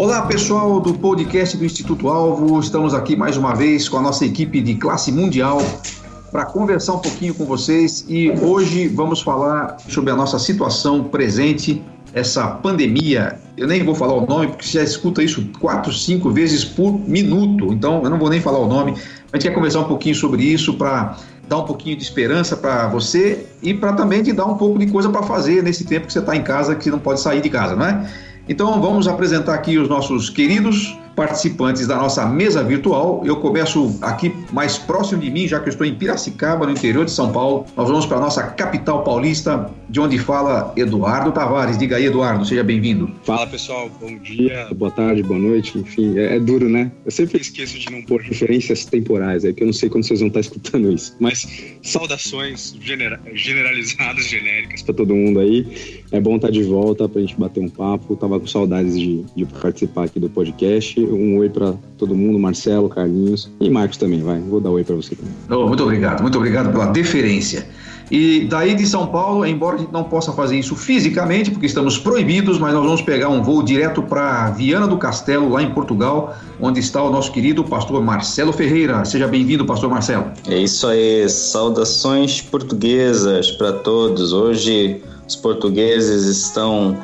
Olá, pessoal do podcast do Instituto Alvo. Estamos aqui mais uma vez com a nossa equipe de classe mundial para conversar um pouquinho com vocês e hoje vamos falar sobre a nossa situação presente, essa pandemia. Eu nem vou falar o nome porque você já escuta isso quatro, cinco vezes por minuto, então eu não vou nem falar o nome. A gente quer conversar um pouquinho sobre isso para dar um pouquinho de esperança para você e para também te dar um pouco de coisa para fazer nesse tempo que você está em casa, que você não pode sair de casa, não é? Então vamos apresentar aqui os nossos queridos participantes da nossa mesa virtual. Eu começo aqui mais próximo de mim, já que eu estou em Piracicaba, no interior de São Paulo. Nós vamos para a nossa capital paulista, de onde fala Eduardo Tavares. Diga aí, Eduardo, seja bem-vindo. Fala pessoal, bom dia, boa tarde, boa noite, enfim, é, é, duro, né? Eu sempre esqueço de não pôr referências temporais, é que eu não sei quando vocês vão estar escutando isso. Mas saudações genera generalizadas, genéricas para todo mundo aí. É bom estar de volta para a gente bater um papo. Tava com saudades de, de participar aqui do podcast um oi para todo mundo, Marcelo, Carlinhos e Marcos também, vai. Vou dar um oi para você também. Oh, muito obrigado, muito obrigado pela deferência. E daí de São Paulo, embora a gente não possa fazer isso fisicamente, porque estamos proibidos, mas nós vamos pegar um voo direto para Viana do Castelo, lá em Portugal, onde está o nosso querido pastor Marcelo Ferreira. Seja bem-vindo, pastor Marcelo. É isso aí, saudações portuguesas para todos. Hoje os portugueses estão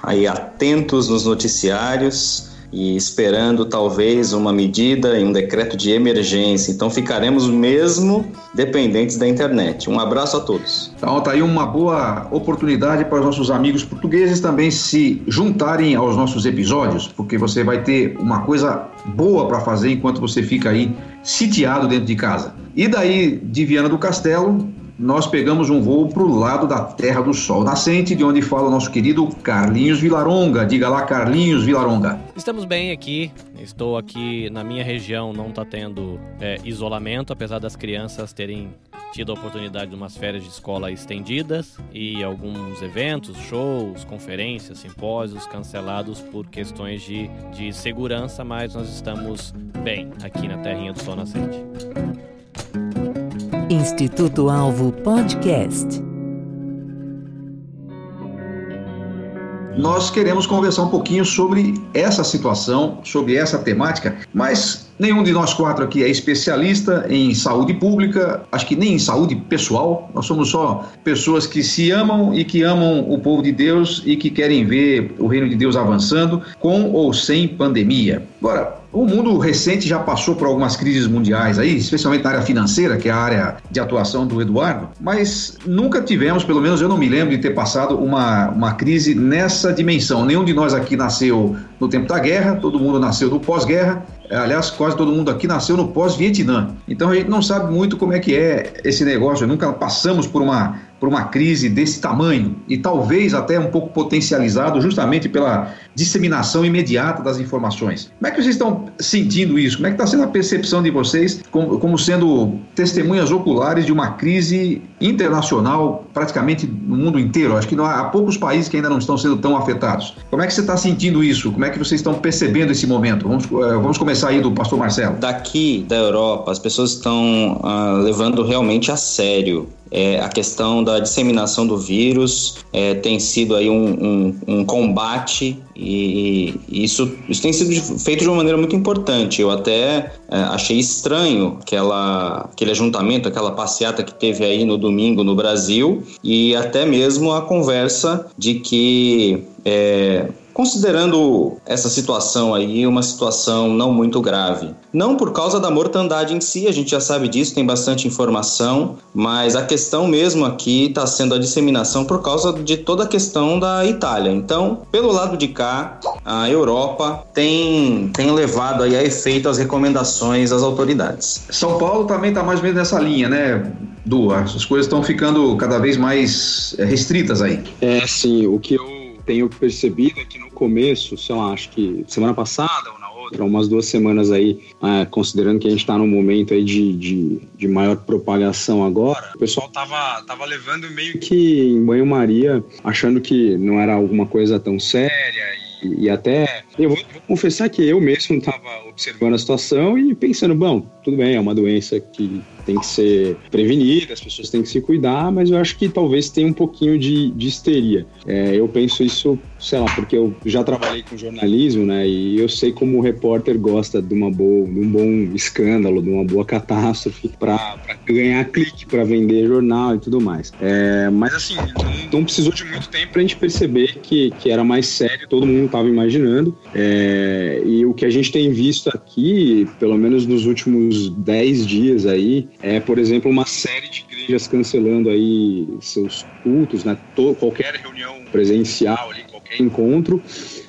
aí atentos nos noticiários e esperando talvez uma medida e um decreto de emergência. Então ficaremos mesmo dependentes da internet. Um abraço a todos. Então tá aí uma boa oportunidade para os nossos amigos portugueses também se juntarem aos nossos episódios, porque você vai ter uma coisa boa para fazer enquanto você fica aí sitiado dentro de casa. E daí de Viana do Castelo, nós pegamos um voo para o lado da Terra do Sol Nascente, de onde fala o nosso querido Carlinhos Vilaronga. Diga lá, Carlinhos Vilaronga. Estamos bem aqui. Estou aqui na minha região, não está tendo é, isolamento, apesar das crianças terem tido a oportunidade de umas férias de escola estendidas e alguns eventos, shows, conferências, simpósios cancelados por questões de, de segurança, mas nós estamos bem aqui na Terrinha do Sol Nascente. Instituto Alvo Podcast. Nós queremos conversar um pouquinho sobre essa situação, sobre essa temática, mas nenhum de nós quatro aqui é especialista em saúde pública, acho que nem em saúde pessoal. Nós somos só pessoas que se amam e que amam o povo de Deus e que querem ver o reino de Deus avançando com ou sem pandemia. Agora, o mundo recente já passou por algumas crises mundiais aí, especialmente na área financeira, que é a área de atuação do Eduardo, mas nunca tivemos, pelo menos eu não me lembro de ter passado uma, uma crise nessa dimensão. Nenhum de nós aqui nasceu no tempo da guerra, todo mundo nasceu no pós-guerra, aliás, quase todo mundo aqui nasceu no pós-Vietnã. Então a gente não sabe muito como é que é esse negócio, nunca passamos por uma por uma crise desse tamanho e talvez até um pouco potencializado justamente pela disseminação imediata das informações. Como é que vocês estão sentindo isso? Como é que está sendo a percepção de vocês como, como sendo testemunhas oculares de uma crise internacional praticamente no mundo inteiro? Acho que não há, há poucos países que ainda não estão sendo tão afetados. Como é que você está sentindo isso? Como é que vocês estão percebendo esse momento? Vamos, uh, vamos começar aí do pastor Marcelo. Daqui da Europa, as pessoas estão uh, levando realmente a sério é, a questão da disseminação do vírus é, tem sido aí um, um, um combate e, e, isso, isso tem sido feito de uma maneira muito importante. Eu até é, achei estranho aquela, aquele ajuntamento, aquela passeata que teve aí no domingo no Brasil e até mesmo a conversa de que é, Considerando essa situação aí uma situação não muito grave, não por causa da mortandade em si, a gente já sabe disso, tem bastante informação, mas a questão mesmo aqui está sendo a disseminação por causa de toda a questão da Itália. Então, pelo lado de cá, a Europa tem, tem levado aí a efeito as recomendações das autoridades. São Paulo também está mais ou menos nessa linha, né? Du, as coisas estão ficando cada vez mais eh, restritas aí. É, sim. O que eu tenho percebido é que no começo, sei lá, acho que semana passada ou na outra, umas duas semanas aí, é, considerando que a gente está num momento aí de, de, de, maior propagação agora, o pessoal tava, tava levando meio que em banho-maria, achando que não era alguma coisa tão séria e, e até, eu vou, confessar que eu mesmo estava observando a situação e pensando, bom, tudo bem, é uma doença que tem que ser prevenida, as pessoas têm que se cuidar, mas eu acho que talvez tenha um pouquinho de, de histeria. É, eu penso isso, sei lá, porque eu já trabalhei com jornalismo, né, e eu sei como o repórter gosta de uma boa, de um bom escândalo, de uma boa catástrofe para ganhar clique, para vender jornal e tudo mais. É, mas assim, não, não precisou de muito tempo para a gente perceber que, que era mais sério, todo mundo estava imaginando. É, e o que a gente tem visto aqui, pelo menos nos últimos 10 dias aí, é, por exemplo, uma série de igrejas cancelando aí seus cultos, né? Todo, qualquer reunião presencial ali, qualquer encontro.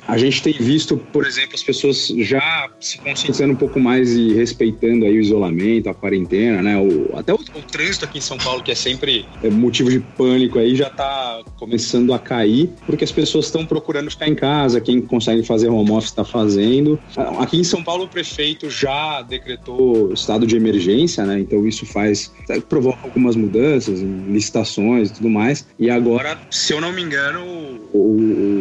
A gente tem visto, por exemplo, as pessoas já se conscientizando um pouco mais e respeitando aí o isolamento, a quarentena, né? O, até o, o trânsito aqui em São Paulo, que é sempre é, motivo de pânico aí, já está começando a cair, porque as pessoas estão procurando ficar em casa, quem consegue fazer home office está fazendo. Aqui em São Paulo, o prefeito já decretou estado de emergência, né? Então isso faz, provoca algumas mudanças licitações e tudo mais. E agora, se eu não me engano, o, o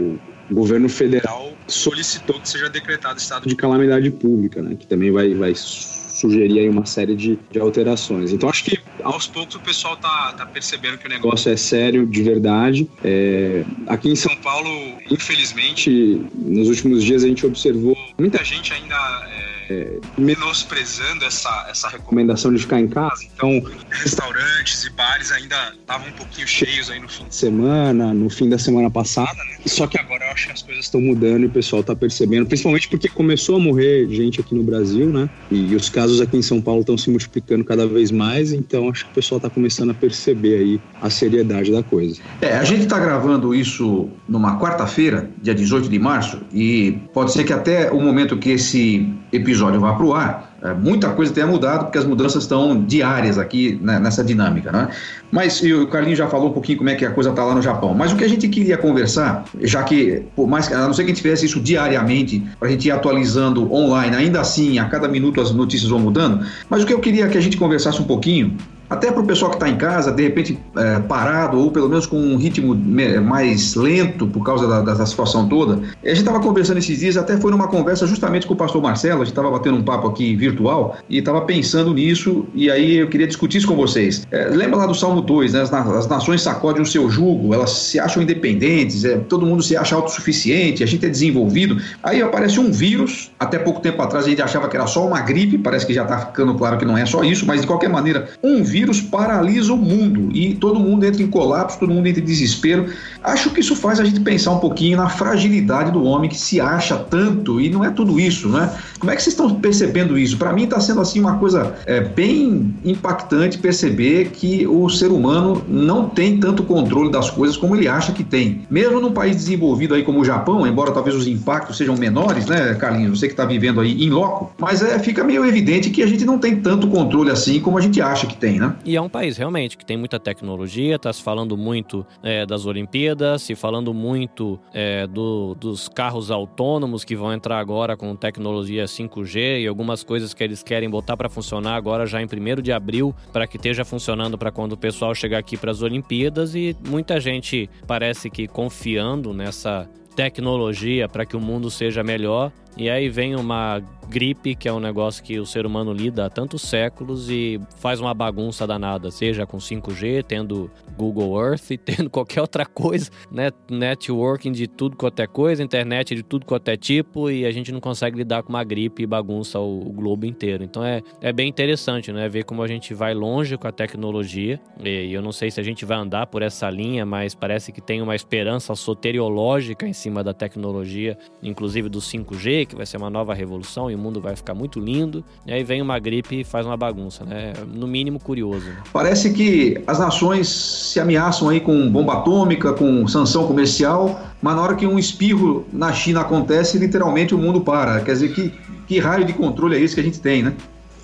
o governo federal solicitou que seja decretado estado de calamidade pública, né, que também vai, vai sugerir aí uma série de, de alterações. Então acho que aos poucos o pessoal tá, tá percebendo que o negócio é sério, de verdade. É, aqui em São Paulo, infelizmente, nos últimos dias a gente observou muita gente ainda é, é, menosprezando essa, essa recomendação de ficar em casa. Então, restaurantes e bares ainda estavam um pouquinho cheios aí no fim de semana, no fim da semana passada, né? Só que agora eu acho que as coisas estão mudando e o pessoal está percebendo, principalmente porque começou a morrer gente aqui no Brasil, né? E os casos aqui em São Paulo estão se multiplicando cada vez mais, então acho que o pessoal está começando a perceber aí a seriedade da coisa. É, a gente está gravando isso numa quarta-feira, dia 18 de março, e pode ser que até o momento que esse episódio vá para o ar, é, muita coisa tenha mudado, porque as mudanças estão diárias aqui né, nessa dinâmica, né? Mas o Carlinhos já falou um pouquinho como é que a coisa está lá no Japão. Mas o que a gente queria conversar, já que, por mais a não ser que a gente fizesse isso diariamente, para a gente ir atualizando online, ainda assim, a cada minuto as notícias vão mudando, mas o que eu queria que a gente conversasse um pouquinho até para o pessoal que está em casa, de repente é, parado, ou pelo menos com um ritmo mais lento por causa da, da situação toda. A gente estava conversando esses dias, até foi numa conversa justamente com o pastor Marcelo, a gente estava batendo um papo aqui virtual e estava pensando nisso, e aí eu queria discutir isso com vocês. É, lembra lá do Salmo 2, né? As, as, nações sacodem o seu jugo, elas se acham independentes, é, todo mundo se acha autossuficiente, a gente é desenvolvido. Aí aparece um vírus, até pouco tempo atrás a gente achava que era só uma gripe, parece que já está ficando claro que não é só isso, mas de qualquer maneira, um vírus vírus paralisa o mundo e todo mundo entra em colapso, todo mundo entra em desespero. Acho que isso faz a gente pensar um pouquinho na fragilidade do homem que se acha tanto e não é tudo isso, né? Como é que vocês estão percebendo isso? Para mim está sendo assim uma coisa é, bem impactante perceber que o ser humano não tem tanto controle das coisas como ele acha que tem. Mesmo num país desenvolvido aí como o Japão, embora talvez os impactos sejam menores, né, Carlinhos? Você que está vivendo aí em loco, mas é, fica meio evidente que a gente não tem tanto controle assim como a gente acha que tem, né? E é um país realmente que tem muita tecnologia, está se falando muito é, das Olimpíadas, se falando muito é, do, dos carros autônomos que vão entrar agora com tecnologia 5G e algumas coisas que eles querem botar para funcionar agora já em 1 de abril, para que esteja funcionando para quando o pessoal chegar aqui para as Olimpíadas e muita gente parece que confiando nessa tecnologia para que o mundo seja melhor. E aí vem uma gripe, que é um negócio que o ser humano lida há tantos séculos e faz uma bagunça danada, seja com 5G, tendo Google Earth e tendo qualquer outra coisa, né? Networking de tudo quanto é coisa, internet de tudo quanto é tipo, e a gente não consegue lidar com uma gripe e bagunça o, o globo inteiro. Então é, é bem interessante, né? Ver como a gente vai longe com a tecnologia. E eu não sei se a gente vai andar por essa linha, mas parece que tem uma esperança soteriológica em cima da tecnologia, inclusive do 5G, que vai ser uma nova revolução e o mundo vai ficar muito lindo. E aí vem uma gripe e faz uma bagunça, né? No mínimo curioso. Né? Parece que as nações se ameaçam aí com bomba atômica, com sanção comercial, mas na hora que um espirro na China acontece, literalmente o mundo para. Quer dizer, que, que raio de controle é esse que a gente tem, né?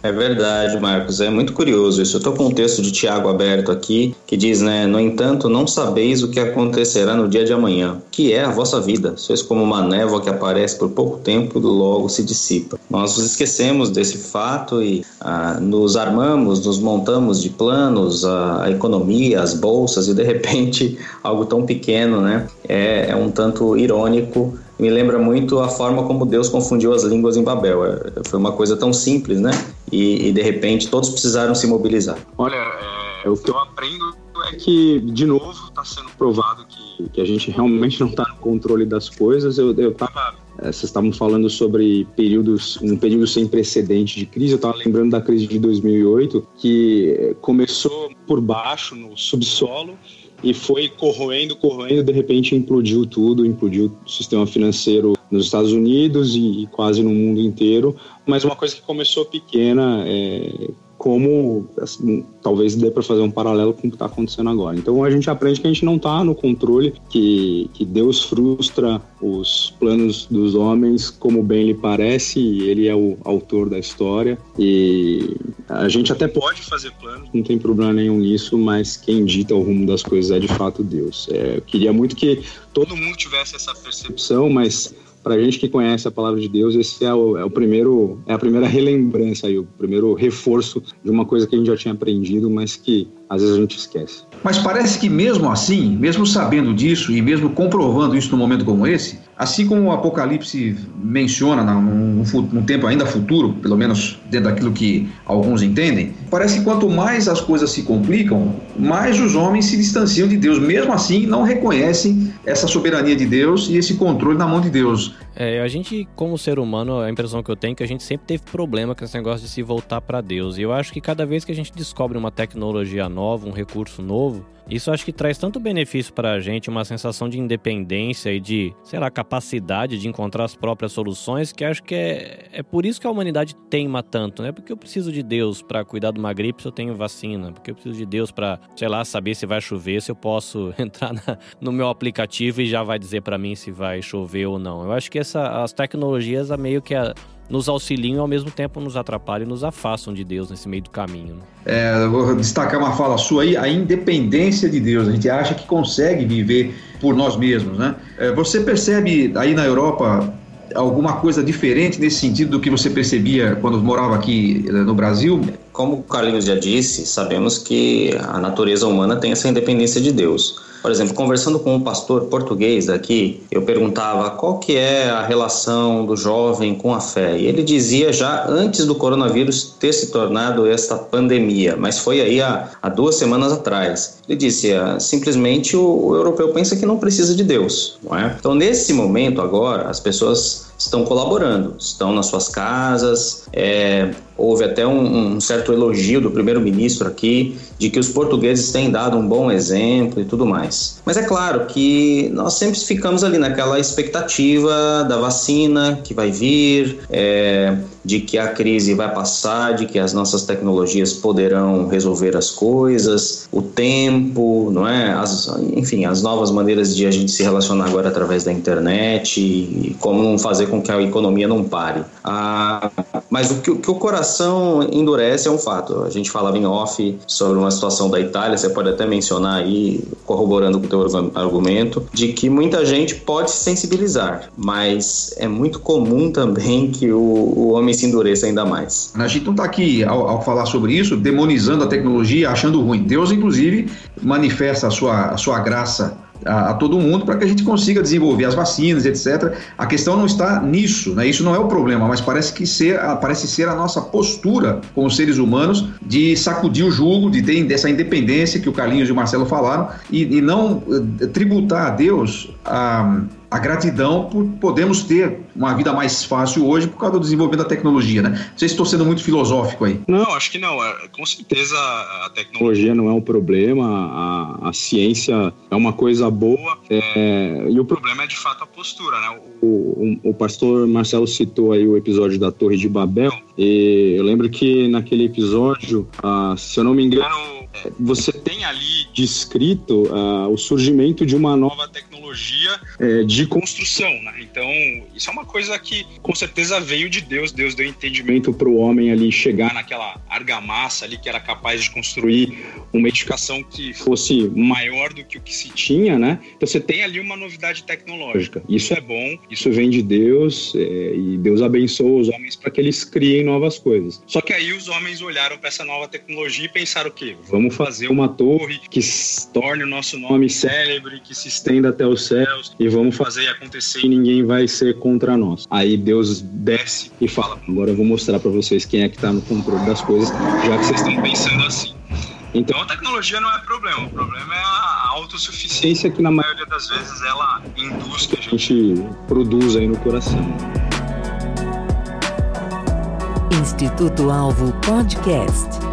É verdade, Marcos. É muito curioso isso. Eu estou com um texto de Tiago aberto aqui que diz, né? No entanto, não sabeis o que acontecerá no dia de amanhã, que é a vossa vida. Sois como uma névoa que aparece por pouco tempo e logo se dissipa. Nós nos esquecemos desse fato e ah, nos armamos, nos montamos de planos, a, a, economia, as bolsas e de repente algo tão pequeno, né? É, é um tanto irônico me lembra muito a forma como Deus confundiu as línguas em Babel. É, foi uma coisa tão simples, né? E, e de repente todos precisaram se mobilizar. Olha, é, o que eu aprendo é que, de novo, está sendo provado que, que a gente realmente não está no controle das coisas. Eu, eu tava é, vocês estavam falando sobre períodos, um período sem precedente de crise. Eu estava lembrando da crise de 2008, que começou por baixo, no subsolo, e foi corroendo, corroendo, de repente implodiu tudo, implodiu o sistema financeiro nos Estados Unidos e, e quase no mundo inteiro. Mas uma coisa que começou pequena, é, como assim, talvez dê para fazer um paralelo com o que está acontecendo agora. Então a gente aprende que a gente não está no controle, que, que Deus frustra os planos dos homens como bem lhe parece, e ele é o autor da história. E a gente até pode fazer planos, não tem problema nenhum nisso, mas quem dita o rumo das coisas é de fato Deus. É, eu queria muito que todo mundo tivesse essa percepção, mas para gente que conhece a palavra de Deus, esse é o, é o primeiro, é a primeira relembrança aí, o primeiro reforço de uma coisa que a gente já tinha aprendido, mas que às vezes a gente esquece. Mas parece que mesmo assim, mesmo sabendo disso e mesmo comprovando isso num momento como esse, assim como o Apocalipse menciona num, num tempo ainda futuro, pelo menos dentro daquilo que alguns entendem, parece que quanto mais as coisas se complicam, mais os homens se distanciam de Deus. Mesmo assim, não reconhecem essa soberania de Deus e esse controle na mão de Deus. É, a gente, como ser humano, a impressão que eu tenho é que a gente sempre teve problema com esse negócio de se voltar para Deus. E eu acho que cada vez que a gente descobre uma tecnologia nova, um recurso novo, isso acho que traz tanto benefício para a gente, uma sensação de independência e de, sei lá, capacidade de encontrar as próprias soluções, que acho que é, é por isso que a humanidade teima tanto, né? Porque eu preciso de Deus para cuidar de uma gripe se eu tenho vacina, porque eu preciso de Deus para, sei lá, saber se vai chover, se eu posso entrar na, no meu aplicativo e já vai dizer para mim se vai chover ou não. Eu acho que essa, as tecnologias meio que a, nos auxiliam e ao mesmo tempo nos atrapalham e nos afastam de Deus nesse meio do caminho. Né? É, vou destacar uma fala sua aí, a independência de Deus. A gente acha que consegue viver por nós mesmos, né? É, você percebe aí na Europa alguma coisa diferente nesse sentido do que você percebia quando morava aqui eh, no Brasil? Como o Carlinhos já disse, sabemos que a natureza humana tem essa independência de Deus. Por exemplo, conversando com um pastor português aqui, eu perguntava qual que é a relação do jovem com a fé. E ele dizia já antes do coronavírus ter se tornado esta pandemia, mas foi aí há, há duas semanas atrás. Ele ah, simplesmente o, o europeu pensa que não precisa de Deus, não é? Então, nesse momento agora, as pessoas estão colaborando, estão nas suas casas, é, houve até um, um certo elogio do primeiro-ministro aqui de que os portugueses têm dado um bom exemplo e tudo mais. Mas é claro que nós sempre ficamos ali naquela expectativa da vacina que vai vir, é, de que a crise vai passar, de que as nossas tecnologias poderão resolver as coisas, o tempo, não é? As, enfim, as novas maneiras de a gente se relacionar agora através da internet e como fazer com que a economia não pare. Ah, mas o que, o que o coração endurece é um fato. A gente falava em off sobre uma situação da Itália, você pode até mencionar aí, corroborando com o teu argumento, de que muita gente pode se sensibilizar, mas é muito comum também que o, o homem se endureça ainda mais. A gente não está aqui, ao, ao, falar sobre isso, demonizando a tecnologia, achando ruim. Deus, inclusive, manifesta a sua, a sua graça a, a, todo mundo para que a gente consiga desenvolver as vacinas, etc. A questão não está nisso, né? Isso não é o problema, mas parece que ser, parece ser a nossa postura como seres humanos de sacudir o jugo, de ter dessa independência que o Carlinhos e o Marcelo falaram e, e não eh, tributar a Deus a a gratidão por podermos ter uma vida mais fácil hoje por causa do desenvolvimento da tecnologia, né? Não sei se estou sendo muito filosófico aí. Não, acho que não. É, com certeza a tecnologia não é um problema, a, a ciência é uma coisa boa é, e o problema é de fato a postura, né? O, o, o, pastor Marcelo citou aí o episódio da Torre de Babel e eu lembro que naquele episódio, ah, se eu não me engano, você tem ali descrito uh, o surgimento de uma nova tecnologia é, de construção, né? Então, isso é uma coisa que com certeza veio de Deus. Deus deu entendimento para o homem ali chegar naquela argamassa ali que era capaz de construir uma edificação que fosse maior do que o que se tinha, né? Então você tem ali uma novidade tecnológica. Isso é bom, isso vem de Deus é, e Deus abençoa os homens para que eles criem novas coisas. Só que aí os homens olharam para essa nova tecnologia e pensaram o quê? Vamos fazer uma torre que torne o nosso nome célebre, que se estenda até os céus e vamos fazer acontecer e ninguém vai ser contra nós. Aí Deus desce e fala: agora eu vou mostrar para vocês quem é que está no controle das coisas, já que vocês estão pensando assim. Então a tecnologia não é problema, o problema é a autossuficiência que na maioria das vezes ela induz que a gente produz aí no coração. Instituto Alvo Podcast.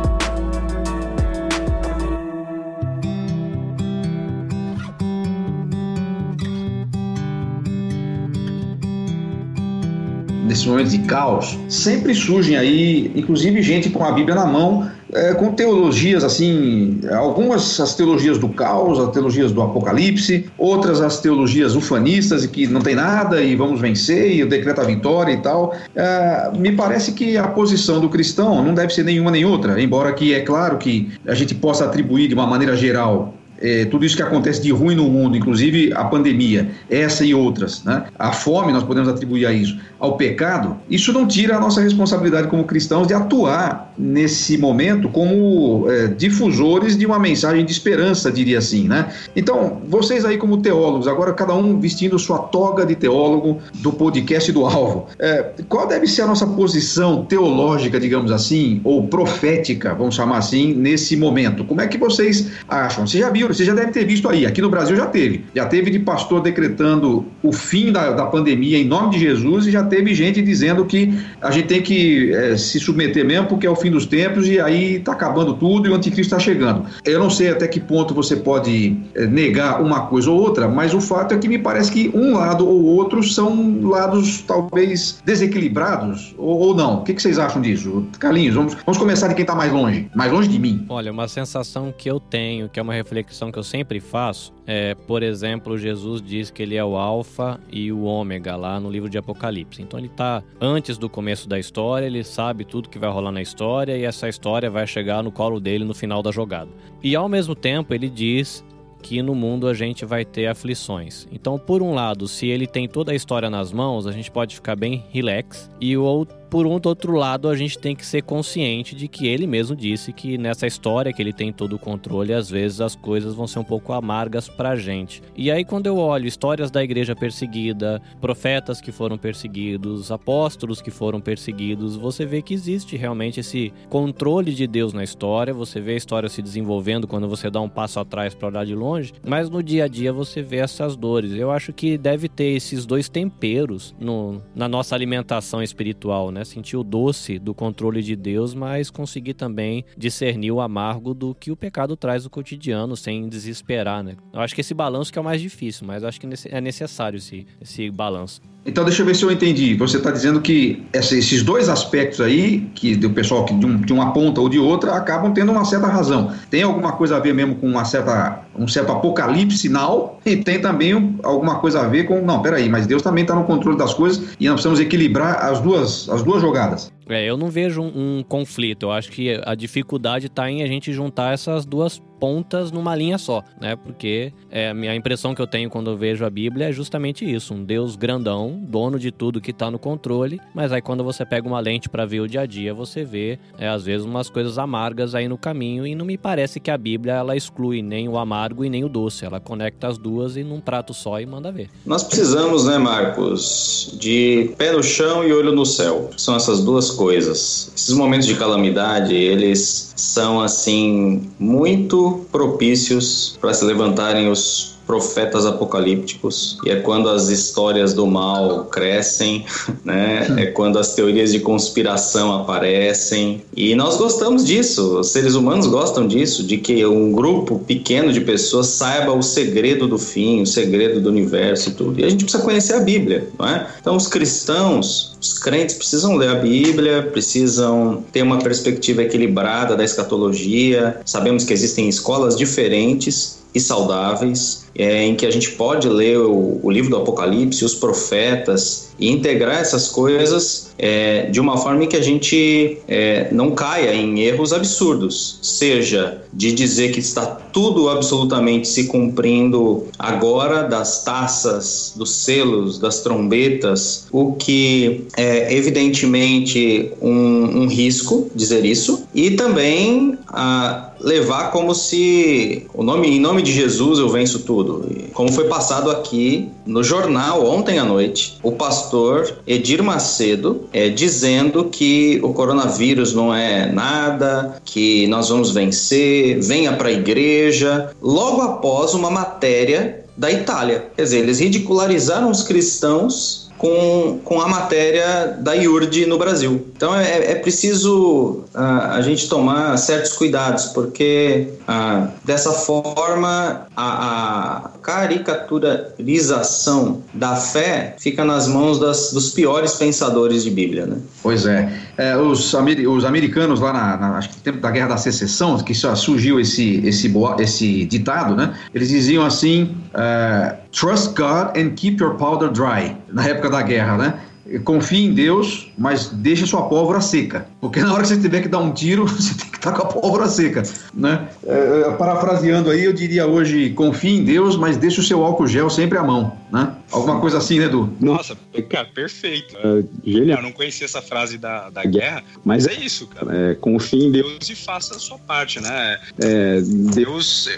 Momentos de caos, sempre surgem aí, inclusive gente com a Bíblia na mão, é, com teologias assim, algumas as teologias do caos, as teologias do apocalipse, outras as teologias ufanistas e que não tem nada e vamos vencer e o decreto a vitória e tal. É, me parece que a posição do cristão não deve ser nenhuma nem outra, embora que é claro que a gente possa atribuir de uma maneira geral é, tudo isso que acontece de ruim no mundo, inclusive a pandemia, essa e outras, né? a fome, nós podemos atribuir a isso, ao pecado, isso não tira a nossa responsabilidade como cristãos de atuar nesse momento como é, difusores de uma mensagem de esperança, diria assim. Né? Então, vocês aí como teólogos, agora cada um vestindo sua toga de teólogo do podcast do Alvo, é, qual deve ser a nossa posição teológica, digamos assim, ou profética, vamos chamar assim, nesse momento? Como é que vocês acham? Você já viu você já deve ter visto aí, aqui no Brasil já teve. Já teve de pastor decretando o fim da, da pandemia em nome de Jesus e já teve gente dizendo que a gente tem que é, se submeter mesmo porque é o fim dos tempos e aí está acabando tudo e o anticristo está chegando. Eu não sei até que ponto você pode é, negar uma coisa ou outra, mas o fato é que me parece que um lado ou outro são lados talvez desequilibrados ou, ou não. O que, que, vocês acham disso? Carlinhos, vamos, vamos começar de quem está mais longe, mais longe de mim. Olha, uma sensação que eu tenho, que é uma reflexão reflexão que eu sempre faço é, por exemplo, Jesus diz que ele é o Alfa e o Ômega lá no livro de Apocalipse. Então ele está antes do começo da história, ele sabe tudo que vai rolar na história e essa história vai chegar no colo dele no final da jogada. E ao mesmo tempo ele diz que no mundo a gente vai ter aflições. Então, por um lado, se ele tem toda a história nas mãos, a gente pode ficar bem relax. E o outro por um outro lado, a gente tem que ser consciente de que ele mesmo disse que nessa história que ele tem todo o controle, às vezes as coisas vão ser um pouco amargas pra gente. E aí, quando eu olho histórias da igreja perseguida, profetas que foram perseguidos, apóstolos que foram perseguidos, você vê que existe realmente esse controle de Deus na história, você vê a história se desenvolvendo quando você dá um passo atrás para olhar de longe, mas no dia a dia você vê essas dores. Eu acho que deve ter esses dois temperos no, na nossa alimentação espiritual, né? Sentir o doce do controle de Deus, mas conseguir também discernir o amargo do que o pecado traz no cotidiano, sem desesperar, né? Eu acho que esse balanço que é o mais difícil, mas acho que é necessário esse, esse balanço. Então, deixa eu ver se eu entendi. Você está dizendo que esses dois aspectos aí, que do pessoal que de, um, de, uma ponta ou de outra, acabam tendo uma certa razão. Tem alguma coisa a ver mesmo com uma certa, um certo apocalipse sinal e tem também alguma coisa a ver com, não, peraí, mas Deus também está no controle das coisas e nós precisamos equilibrar as duas, as duas jogadas. É, eu não vejo um, um conflito. Eu acho que a dificuldade está em a gente juntar essas duas pontas numa linha só, né? Porque é, a impressão que eu tenho quando eu vejo a Bíblia é justamente isso: um Deus grandão, dono de tudo que está no controle, mas aí quando você pega uma lente para ver o dia a dia, você vê é, às vezes umas coisas amargas aí no caminho e não me parece que a Bíblia ela exclui nem o amargo e nem o doce, ela conecta as duas em num prato só e manda ver. Nós precisamos, né, Marcos, de pé no chão e olho no céu. São essas duas coisas. Esses momentos de calamidade, eles são assim muito propícios para se levantarem os profetas apocalípticos e é quando as histórias do mal crescem, né? É quando as teorias de conspiração aparecem e nós gostamos disso. Os seres humanos gostam disso, de que um grupo pequeno de pessoas saiba o segredo do fim, o segredo do universo e tudo. E a gente precisa conhecer a Bíblia, não é? Então os cristãos, os crentes precisam ler a Bíblia, precisam ter uma perspectiva equilibrada da escatologia. Sabemos que existem escolas diferentes e saudáveis é, em que a gente pode ler o, o livro do Apocalipse, os profetas, e integrar essas coisas é, de uma forma em que a gente é, não caia em erros absurdos, seja de dizer que está tudo absolutamente se cumprindo agora, das taças, dos selos, das trombetas, o que é evidentemente um, um risco dizer isso, e também a levar como se o nome em nome de Jesus eu venço tudo. Como foi passado aqui no jornal ontem à noite, o pastor Edir Macedo é, dizendo que o coronavírus não é nada, que nós vamos vencer, venha para a igreja, logo após uma matéria da Itália. Quer dizer, eles ridicularizaram os cristãos com, com a matéria da IURD no Brasil. Então é, é preciso uh, a gente tomar certos cuidados, porque uh, dessa forma a, a, caricaturização da fé fica nas mãos das, dos piores pensadores de Bíblia. Né? Pois é. é os, os americanos lá na, na, acho que no tempo da Guerra da Secessão, que surgiu esse, esse, esse ditado, né? eles diziam assim. Uh, Trust God and keep your powder dry, na época da guerra, né? confie em Deus, mas deixe sua pólvora seca. Porque na hora que você tiver que dar um tiro, você tem que estar com a pólvora seca. Né? É, é, parafraseando aí, eu diria hoje: confie em Deus, mas deixe o seu álcool gel sempre à mão. Né? Alguma coisa assim, né, Edu? Nossa, cara, perfeito. É, genial. Eu não conhecia essa frase da, da guerra, mas é isso, cara. É, confie em Deus e faça a sua parte, né? É, Deus,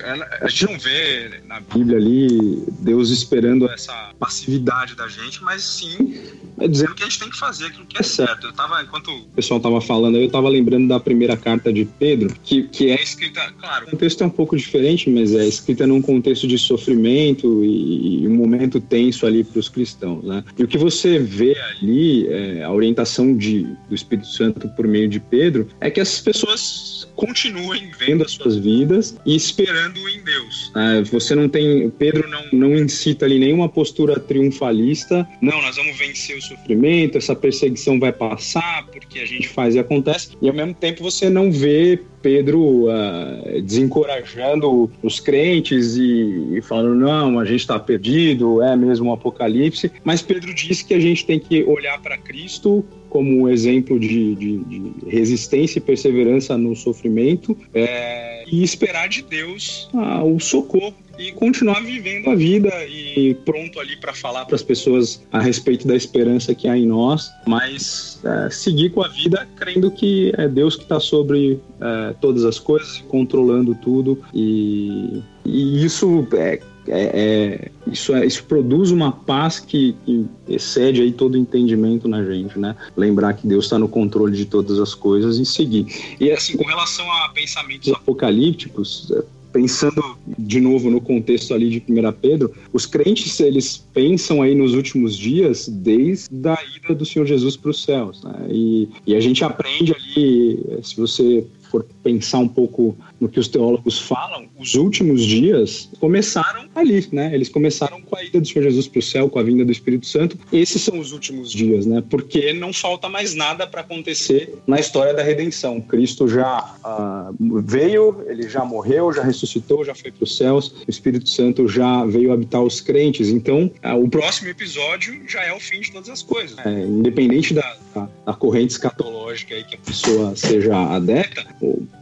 a gente não vê na Bíblia ali Deus esperando essa passividade da gente, mas sim é dizendo que a gente tem que fazer aquilo que é certo. Eu tava, enquanto o pessoal tava falando, eu tava lembrando da primeira carta de Pedro, que, que é escrita, claro, o contexto é um pouco diferente, mas é escrita num contexto de sofrimento e, e um momento tenso ali para os cristãos, né? E o que você vê ali, é, a orientação de, do Espírito Santo por meio de Pedro, é que essas pessoas continuem vendo as suas vidas e esperando em Deus. Né? Você não tem, Pedro não, não incita ali nenhuma postura triunfalista. Não, nós vamos vencer o sofrimento, essa perseguição vai passar porque a gente faz e acontece. E ao mesmo tempo você não vê Pedro uh, desencorajando os crentes e, e, falando não, a gente está perdido, é mesmo um apocalipse. Mas Pedro diz que a gente tem que olhar para Cristo como um exemplo de, de, de, resistência e perseverança no sofrimento é, e esperar de Deus ah, o socorro e continuar vivendo a vida e pronto ali para falar para as pessoas a respeito da esperança que há em nós, mas é, seguir com a vida crendo que é Deus que está sobre é, todas as coisas, controlando tudo e, e isso é é, é, isso, é, isso produz uma paz que, que, excede aí todo entendimento na gente, né? Lembrar que Deus está no controle de todas as coisas e seguir. E assim, com relação a pensamentos apocalípticos, é, pensando de novo no contexto ali de 1 Pedro, os crentes eles pensam aí nos últimos dias desde a ida do Senhor Jesus para os céus, né? e, e a gente aprende ali, se você for pensar um pouco no que os teólogos falam, os últimos dias começaram ali, né? Eles começaram com a ida do Senhor Jesus para o céu, com a vinda do Espírito Santo. Esses são os últimos dias, né? Porque não falta mais nada para acontecer na história da redenção. Cristo já uh, veio, ele já morreu, já ressuscitou, já foi para os céus. O Espírito Santo já veio habitar os crentes. Então, uh, o próximo episódio já é o fim de todas as coisas. É, independente da, da, da corrente escatológica aí que a pessoa seja adepta,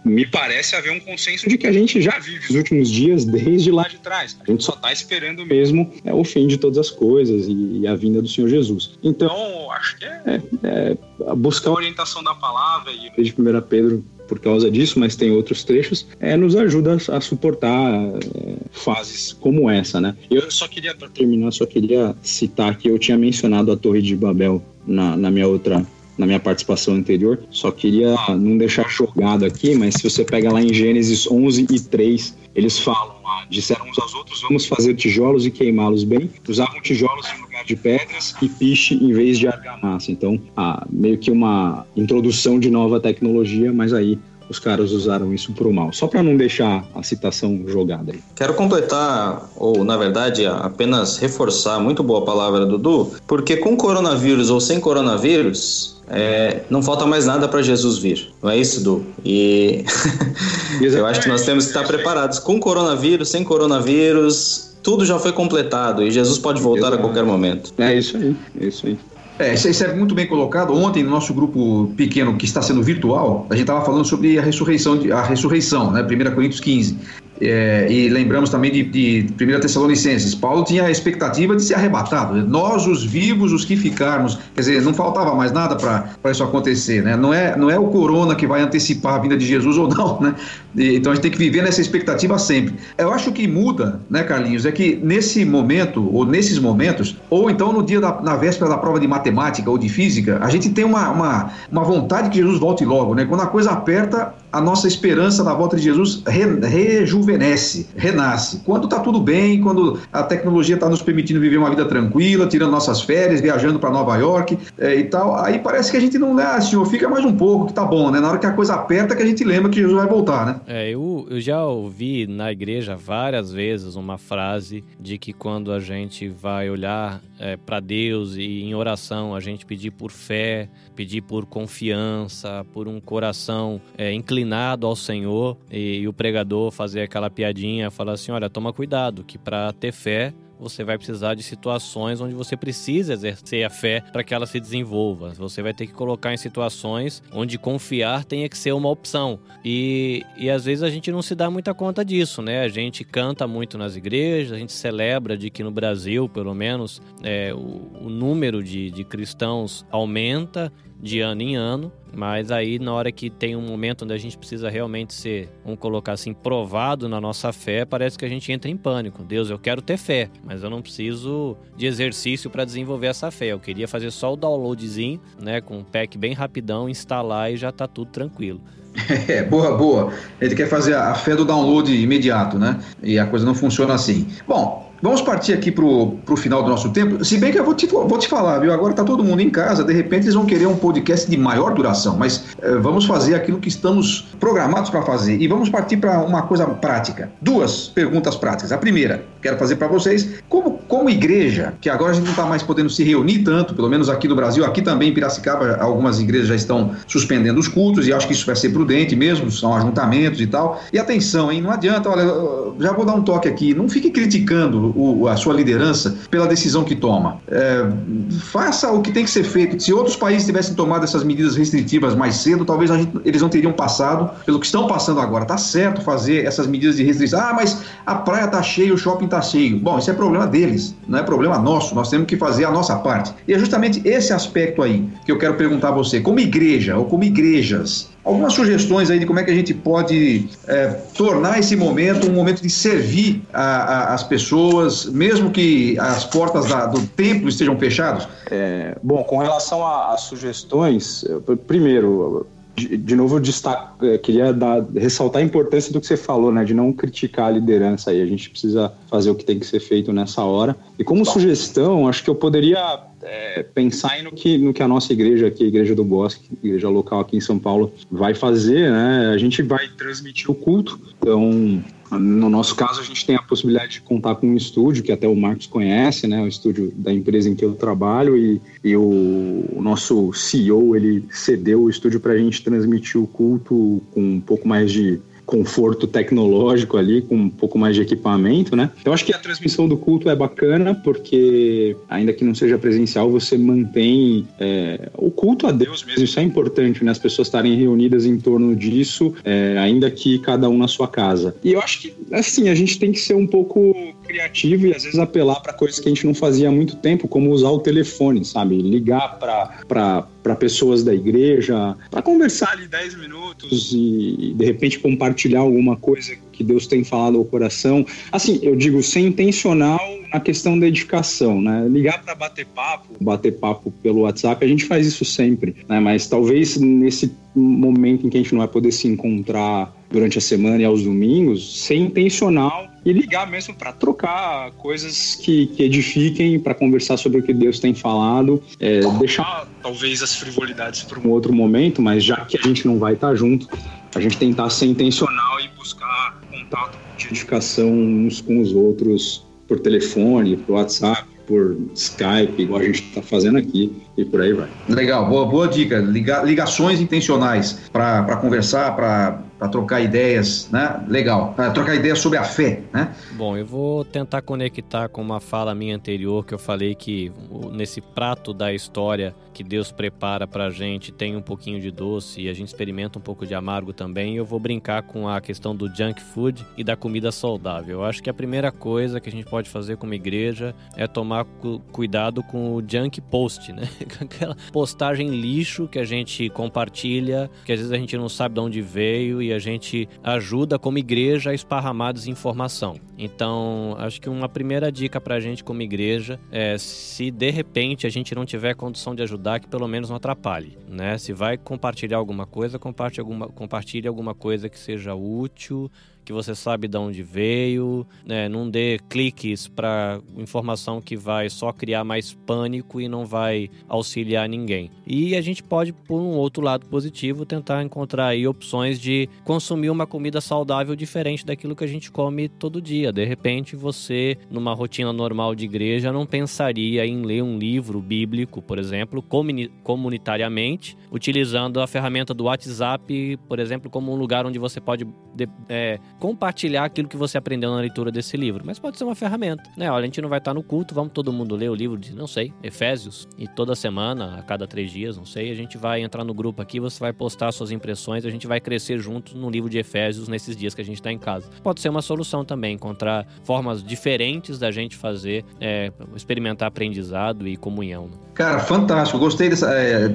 me parece haver um consenso de que a gente já vive os últimos dias desde lá de trás. A gente só está esperando mesmo é, o fim de todas as coisas e, e, a vinda do Senhor Jesus. Então, acho que é, é buscar a orientação da palavra e de 1 Pedro por causa disso, mas tem outros trechos, é, nos ajuda a suportar é, fases como essa, né? Eu só queria, para terminar, só queria citar que eu tinha mencionado a Torre de Babel na, na minha outra na minha participação anterior. Só queria não deixar jogado aqui, mas se você pega lá em Gênesis 11 e 3, eles falam lá, disseram uns aos outros, vamos fazer tijolos e queimá-los bem. Usavam tijolos em lugar de pedras e piche em vez de argamassa. Então, ah, meio que uma introdução de nova tecnologia, mas aí os caras usaram isso para o mal. Só para não deixar a citação jogada aí. Quero completar, ou na verdade apenas reforçar, muito boa palavra, Dudu, porque com coronavírus ou sem coronavírus, é, não falta mais nada para Jesus vir. Não é isso, Du? E eu acho que nós temos que estar preparados com coronavírus, sem coronavírus. tudo já foi completado e Jesus pode voltar Exato. a qualquer momento. É isso aí, é isso aí. É, isso é muito bem colocado. Ontem, no nosso grupo pequeno que está sendo virtual, a gente estava falando sobre a ressurreição, a ressurreição, né? 1 Coríntios 15. É, e lembramos também de, de 1 Tessalonicenses. Paulo tinha a expectativa de ser arrebatado. Nós, os vivos, os que ficarmos. Quer dizer, não faltava mais nada para isso acontecer. Né? Não, é, não é o corona que vai antecipar a vinda de Jesus ou não. Né? E, então a gente tem que viver nessa expectativa sempre. Eu acho que muda, né, Carlinhos, é que nesse momento, ou nesses momentos, ou então no dia da na véspera da prova de matemática ou de física, a gente tem uma, uma, uma vontade que Jesus volte logo. Né? Quando a coisa aperta, a nossa esperança na volta de Jesus re, rejuvenesce, renasce. Quando está tudo bem, quando a tecnologia está nos permitindo viver uma vida tranquila, tirando nossas férias, viajando para Nova York é, e tal, aí parece que a gente não, né, ah, senhor, fica mais um pouco, que tá bom, né? Na hora que a coisa aperta, que a gente lembra que Jesus vai voltar, né? É, eu, eu já ouvi na igreja várias vezes uma frase de que quando a gente vai olhar é, para Deus e em oração a gente pedir por fé, pedir por confiança, por um coração é, inclinado ao Senhor e, e, o pregador fazer aquela piadinha, falar assim, olha, toma cuidado, que para ter fé você vai precisar de situações onde você precisa exercer a fé para que ela se desenvolva. Você vai ter que colocar em situações onde confiar tenha que ser uma opção. E, e às vezes a gente não se dá muita conta disso, né? A gente canta muito nas igrejas, a gente celebra de que no Brasil, pelo menos, é, o, o número de, de cristãos aumenta de ano em ano, mas aí na hora que tem um momento onde a gente precisa realmente ser, vamos colocar assim, provado na nossa fé, parece que a gente entra em pânico. Deus, eu quero ter fé, mas eu não preciso de exercício para desenvolver essa fé. Eu queria fazer só o downloadzinho, né, com um pack bem rapidão, instalar e já tá tudo tranquilo. É, boa, boa. Ele quer fazer a fé do download imediato, né? E a coisa não funciona assim. Bom, Vamos partir aqui para o final do nosso tempo. Se bem que eu vou te, vou te falar, viu? Agora está todo mundo em casa, de repente eles vão querer um podcast de maior duração, mas eh, vamos fazer aquilo que estamos programados para fazer. E vamos partir para uma coisa prática. Duas perguntas práticas. A primeira, quero fazer para vocês, como, como igreja, que agora a gente não está mais podendo se reunir tanto, pelo menos aqui no Brasil, aqui também em Piracicaba, algumas igrejas já estão suspendendo os cultos, e acho que isso vai ser prudente mesmo, são ajuntamentos e tal. E atenção, hein? Não adianta, olha, já vou dar um toque aqui, não fique criticando o, a sua liderança pela decisão que toma. É, faça o que tem que ser feito. Se outros países tivessem tomado essas medidas restritivas mais cedo, talvez gente, eles não teriam passado pelo que estão passando agora. Tá certo fazer essas medidas de restrição. Ah, mas a praia tá cheia, o shopping tá cheio. Bom, isso é problema deles, não é problema nosso. Nós temos que fazer a nossa parte. E é justamente esse aspecto aí que eu quero perguntar a você. Como igreja ou como igrejas, algumas sugestões aí de como é que a gente pode é, tornar esse momento um momento de servir a, a, as pessoas, mesmo que as portas da, do templo estejam fechadas? É, bom, com relação às sugestões, primeiro, de, de, novo, eu destaco, é, queria dar, ressaltar a importância do que você falou, né, de não criticar a liderança aí. A gente precisa fazer o que tem que ser feito nessa hora. E como sugestão, acho que eu poderia é, pensar no que, no que a nossa igreja aqui, a Igreja do Bosque, igreja local aqui em São Paulo, vai fazer, né? A gente vai transmitir o culto. Então, no nosso caso, a gente tem a possibilidade de contar com um estúdio, que até o Marcos conhece, né? O estúdio da empresa em que eu trabalho, e, e o, o nosso CEO, ele cedeu o estúdio para a gente transmitir o culto com um pouco mais de conforto tecnológico ali, com um pouco mais de equipamento, né? Eu acho que a transmissão do culto é bacana, porque ainda que não seja presencial, você mantém é, o culto a Deus mesmo. Isso é importante, né? As pessoas estarem reunidas em torno disso, é, ainda que cada um na sua casa. E eu acho que, assim, a gente tem que ser um pouco criativo e às vezes apelar para coisas que a gente não fazia há muito tempo, como usar o telefone, sabe? Ligar para pessoas da igreja, para conversar ali 10 minutos e de repente compartilhar alguma coisa que Deus tem falado ao coração. Assim, eu digo sem intencional na questão da edificação, né? Ligar para bater papo, bater papo pelo WhatsApp, a gente faz isso sempre, né? Mas talvez nesse momento em que a gente não vai poder se encontrar durante a semana e aos domingos, ser intencional e ligar mesmo para trocar coisas que, que edifiquem, para conversar sobre o que Deus tem falado, é, deixar talvez as frivolidades para um outro momento, mas já que a gente não vai estar tá junto, a gente tentar ser intencional e buscar contato de edificação uns com os outros por telefone, por WhatsApp, por Skype, igual a gente está fazendo aqui, e por aí vai. Legal, boa, boa dica. Liga, ligações intencionais para conversar, para para trocar ideias, né? Legal, para trocar ideias sobre a fé, né? Bom, eu vou tentar conectar com uma fala minha anterior que eu falei que nesse prato da história que Deus prepara para a gente tem um pouquinho de doce e a gente experimenta um pouco de amargo também. Eu vou brincar com a questão do junk food e da comida saudável. Eu acho que a primeira coisa que a gente pode fazer como igreja é tomar cu cuidado com o junk post, né? Aquela postagem lixo que a gente compartilha, que às vezes a gente não sabe de onde veio e a gente ajuda como igreja a esparramar desinformação. Então, acho que uma primeira dica para a gente como igreja é se de repente a gente não tiver condição de ajudar, que pelo menos não atrapalhe, né? Se vai compartilhar alguma coisa, compartilhe alguma, compartilhe alguma coisa que seja útil, que você sabe de onde veio, né? não dê cliques para informação que vai só criar mais pânico e não vai auxiliar ninguém. E a gente pode, por um outro lado positivo, tentar encontrar aí opções de consumir uma comida saudável diferente daquilo que a gente come todo dia. De repente, você, numa rotina normal de igreja, não pensaria em ler um livro bíblico, por exemplo, comunitariamente, utilizando a ferramenta do WhatsApp, por exemplo, como um lugar onde você pode é, compartilhar aquilo que você aprendeu na leitura desse livro. Mas pode ser uma ferramenta, né? Olha, a gente não vai estar no culto, vamos todo mundo ler o livro de, não sei, Efésios. E toda semana, a cada três dias, não sei, a gente vai entrar no grupo aqui, você vai postar suas impressões, a gente vai crescer juntos no livro de Efésios nesses dias que a gente está em casa. Pode ser uma solução também, encontrar formas diferentes da gente fazer, é, experimentar aprendizado e comunhão. Né? Cara, fantástico. Gostei dessa, é,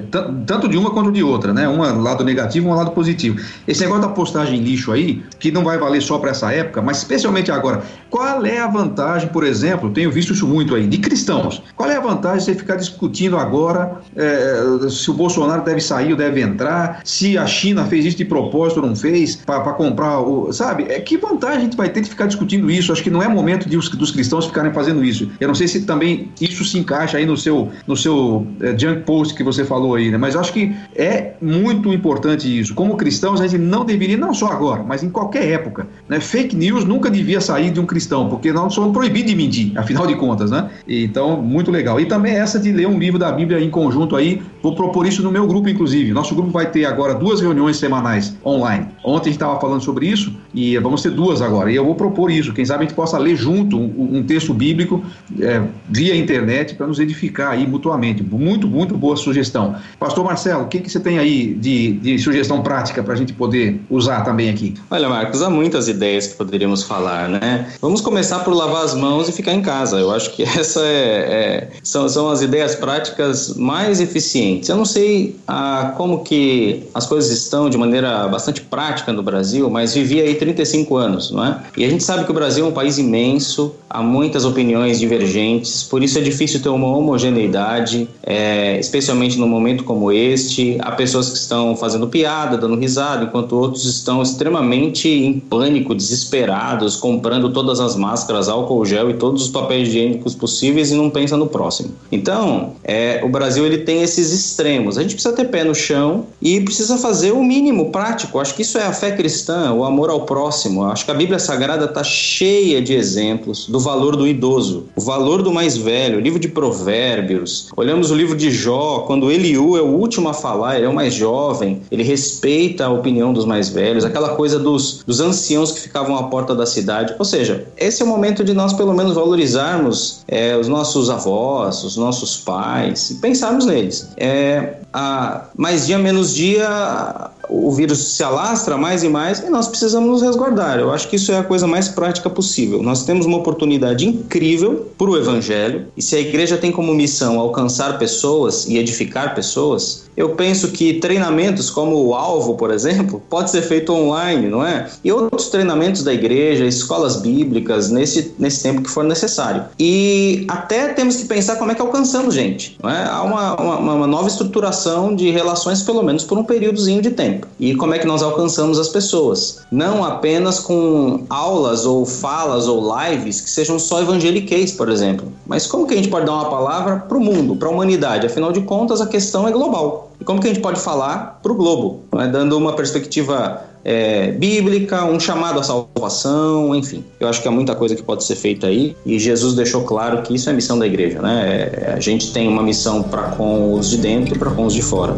tanto de uma quanto de outra, né? Uma lado negativo, um lado positivo. Esse negócio da postagem lixo aí, que não vai valer só para essa época, mas especialmente agora. Qual é a vantagem, por exemplo, tenho visto isso muito aí, de cristãos. Qual é a vantagem de você ficar discutindo agora é, se o Bolsonaro deve sair ou deve entrar, se a China fez isso de propósito ou não fez, para comprar o. Sabe? É, que vantagem a gente vai ter de ficar discutindo isso? Acho que não é momento de os, dos cristãos ficarem fazendo isso. Eu não sei se também isso se encaixa aí no seu, no seu é, junk post que você falou aí, né? Mas acho que é muito importante isso. Como cristãos, a gente não deveria, não só agora, mas em qualquer época, né? Fake news nunca devia sair de um cristão, porque nós somos proibidos de mentir, afinal de contas, né? Então, muito legal. E também essa de ler um livro da Bíblia em conjunto aí, vou propor isso no meu grupo, inclusive. Nosso grupo vai ter agora duas reuniões semanais online. Ontem a gente estava falando sobre isso e vamos ter duas agora. E eu vou propor isso. Quem sabe a gente possa ler junto um, um texto bíblico é, via internet para nos edificar aí mutuamente. Muito, muito boa sugestão. Pastor Marcelo, o que, que você tem aí de, de sugestão prática para a gente poder usar também aqui? Olha, Marcos, há muitas ideias que poderíamos falar, né? Vamos começar por lavar as mãos e ficar em casa. Eu acho que essa é, é são, são as ideias práticas mais eficientes. Eu não sei ah, como que as coisas estão de maneira bastante prática no Brasil, mas vivi aí 35 anos, não é? E a gente sabe que o Brasil é um país imenso, há muitas opiniões divergentes, por isso é difícil ter uma homogeneidade, é, especialmente num momento como este. Há pessoas que estão fazendo piada, dando risada, enquanto outros estão extremamente em pânico, desesperados, comprando todas as máscaras, álcool gel e todos os papéis higiênicos possíveis e não pensa no próximo. Então, é, o Brasil ele tem esses extremos. A gente precisa ter pé no chão e precisa fazer o mínimo prático. Acho que isso é a fé cristã, o amor ao próximo. Acho que a Bíblia Sagrada está cheia de exemplos do valor do idoso, o valor do mais velho, o livro de Provérbios. Olhamos o livro de Jó, quando Eliú é o último a falar, ele é o mais jovem, ele respeita a opinião dos mais velhos, aquela coisa dos, dos anciãos que ficavam à porta da cidade. Ou seja, esse é o momento de nós, pelo menos, valorizarmos é, os nossos avós, os nossos pais e pensarmos neles. É, a, mais dia menos dia o vírus se alastra mais e mais e nós precisamos nos resguardar. Eu acho que isso é a coisa mais prática possível. Nós temos uma oportunidade incrível para o Evangelho e se a igreja tem como missão alcançar pessoas e edificar pessoas, eu penso que treinamentos como o Alvo, por exemplo, pode ser feito online, não é? E outros treinamentos da igreja, escolas bíblicas, nesse, nesse tempo que for necessário. E até temos que pensar como é que alcançamos gente. Não é? Há uma, uma, uma nova estruturação de relações, pelo menos por um períodozinho de tempo. E como é que nós alcançamos as pessoas? Não apenas com aulas ou falas ou lives que sejam só evangeliqueis, por exemplo. Mas como que a gente pode dar uma palavra para o mundo, para a humanidade? Afinal de contas, a questão é global. E como que a gente pode falar para o globo, né? dando uma perspectiva é, bíblica, um chamado à salvação, enfim. Eu acho que há muita coisa que pode ser feita aí e Jesus deixou claro que isso é a missão da igreja, né? É, a gente tem uma missão para com os de dentro e para com os de fora.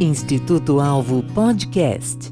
Instituto Alvo Podcast.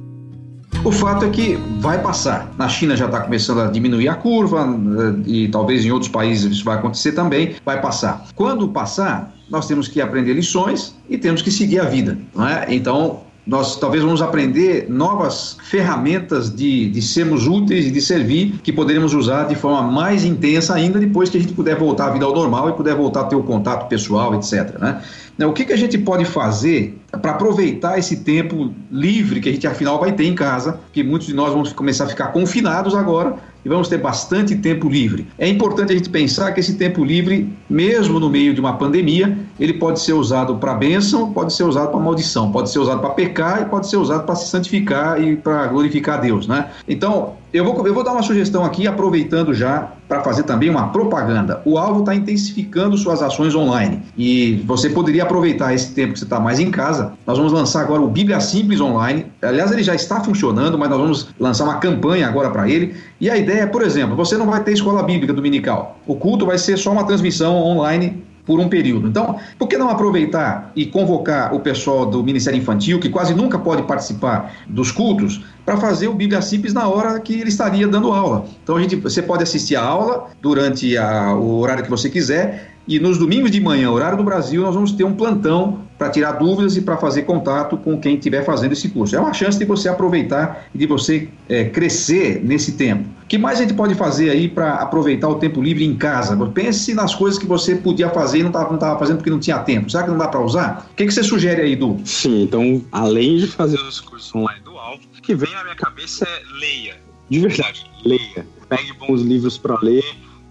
O fato é que vai passar. Na China já está começando a diminuir a curva eh, e talvez em outros países isso vai acontecer também. Vai passar. Quando passar, nós temos que aprender lições e temos que seguir a vida. Não é? Então, nós talvez vamos aprender novas ferramentas de, de sermos úteis e de servir que poderemos usar de forma mais intensa ainda depois que a gente puder voltar à vida ao normal e puder voltar a ter o contato pessoal, etc. Né? O que, que a gente pode fazer para aproveitar esse tempo livre que a gente afinal vai ter em casa, que muitos de nós vamos começar a ficar confinados agora e vamos ter bastante tempo livre. É importante a gente pensar que esse tempo livre, mesmo no meio de uma pandemia, ele pode ser usado para bênção, pode ser usado para maldição, pode ser usado para pecar e pode ser usado para se santificar e para glorificar a Deus, né? Então, eu vou, eu vou dar uma sugestão aqui, aproveitando já para fazer também uma propaganda. O alvo está intensificando suas ações online e você poderia aproveitar esse tempo que você está mais em casa. Nós vamos lançar agora o Bíblia Simples online. Aliás, ele já está funcionando, mas nós vamos lançar uma campanha agora para ele. E a ideia é, por exemplo, você não vai ter escola bíblica dominical. O culto vai ser só uma transmissão online por um período. Então, por que não aproveitar e convocar o pessoal do Ministério Infantil, que quase nunca pode participar dos cultos, para fazer o Bíblia Simples na hora que ele estaria dando aula? Então, a gente, você pode assistir a aula durante a, o horário que você quiser e nos domingos de manhã, horário do Brasil, nós vamos ter um plantão para tirar dúvidas e para fazer contato com quem estiver fazendo esse curso. É uma chance de você aproveitar e de você é, crescer nesse tempo. O que mais a gente pode fazer aí para aproveitar o tempo livre em casa? Pense nas coisas que você podia fazer e não estava fazendo porque não tinha tempo. Será que não dá para usar? O que, que você sugere aí, Du? Sim, então, além de fazer os cursos online do Alvo, o que vem na minha cabeça é leia. De verdade, leia. Pegue bons livros para ler.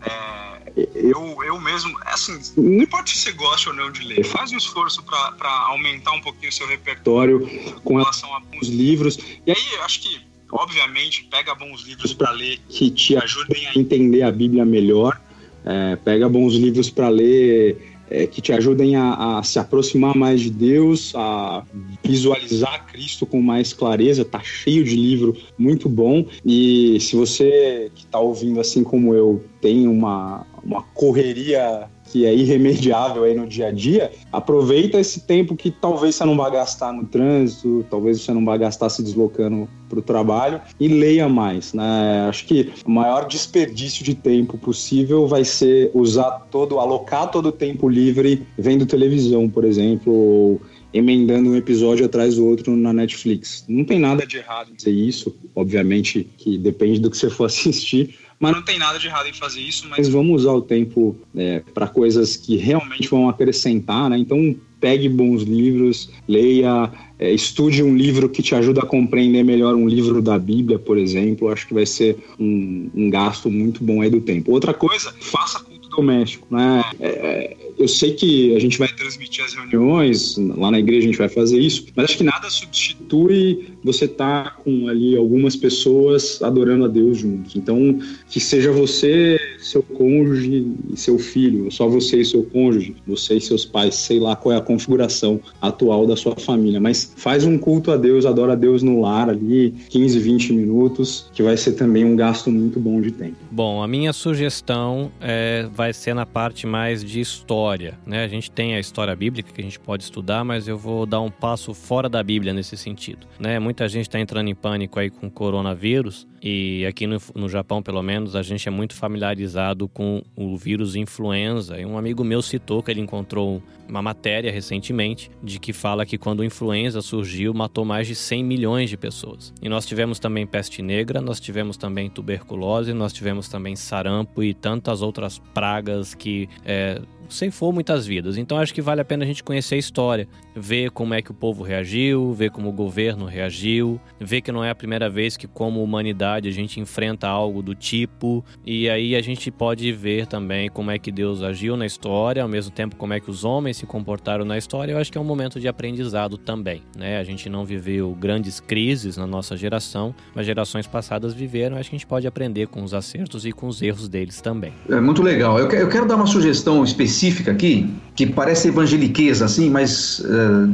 É eu, eu mesmo, assim, não importa se você gosta ou não de ler, faz um esforço para aumentar um pouquinho o seu repertório com relação a bons livros. E aí, acho que, obviamente, pega bons livros para ler que te ajudem a entender a Bíblia melhor. É, pega bons livros para ler é, que te ajudem a, a, se aproximar mais de Deus, a visualizar Cristo com mais clareza. Tá cheio de livro muito bom. E se você que está ouvindo, assim como eu, tem uma, uma correria que é irremediável aí no dia a dia, aproveita esse tempo que talvez você não vá gastar no trânsito, talvez você não vá gastar se deslocando para o trabalho e leia mais, né? Acho que o maior desperdício de tempo possível vai ser usar todo, alocar todo o tempo livre vendo televisão, por exemplo, ou emendando um episódio atrás do outro na Netflix. Não tem nada de errado em dizer isso, obviamente que depende do que você for assistir, mas não tem nada de errado em fazer isso, mas vamos usar o tempo é, para coisas que realmente vão acrescentar, né? Então pegue bons livros, leia, é, estude um livro que te ajuda a compreender melhor um livro da Bíblia, por exemplo. Acho que vai ser um, um gasto muito bom aí do tempo. Outra coisa, faça culto doméstico, né? É, é eu sei que a gente vai transmitir as reuniões, lá na igreja a gente vai fazer isso, mas acho que nada substitui você estar tá com ali algumas pessoas adorando a Deus juntos. Então, que seja você, seu cônjuge e seu filho, só você e seu cônjuge, você e seus pais, sei lá qual é a configuração atual da sua família, mas faz um culto a Deus, adora a Deus no lar ali, 15, 20 minutos, que vai ser também um gasto muito bom de tempo. Bom, a minha sugestão é, vai ser na parte mais de história história, né? A gente tem a história bíblica que a gente pode estudar, mas eu vou dar um passo fora da Bíblia nesse sentido, né? Muita gente está entrando em pânico aí com coronavírus e aqui no, no Japão, pelo menos, a gente é muito familiarizado com o vírus influenza. E um amigo meu citou que ele encontrou uma matéria recentemente de que fala que quando o influenza surgiu, matou mais de 100 milhões de pessoas. E nós tivemos também peste negra, nós tivemos também tuberculose, nós tivemos também sarampo e tantas outras pragas que é, ceifou muitas vidas. Então acho que vale a pena a gente conhecer a história, ver como é que o povo reagiu, ver como o governo reagiu, ver que não é a primeira vez que como humanidade a gente enfrenta algo do tipo, e aí a gente pode ver também como é que Deus agiu na história, ao mesmo tempo como é que os homens se comportaram na história. Eu acho que é um momento de aprendizado também, né? A gente não viveu grandes crises na nossa geração, mas gerações passadas viveram, acho que a gente pode aprender com os acertos e com os erros deles também. É muito legal. Eu quero dar uma sugestão específica específica aqui, que parece evangeliquez, assim, mas uh,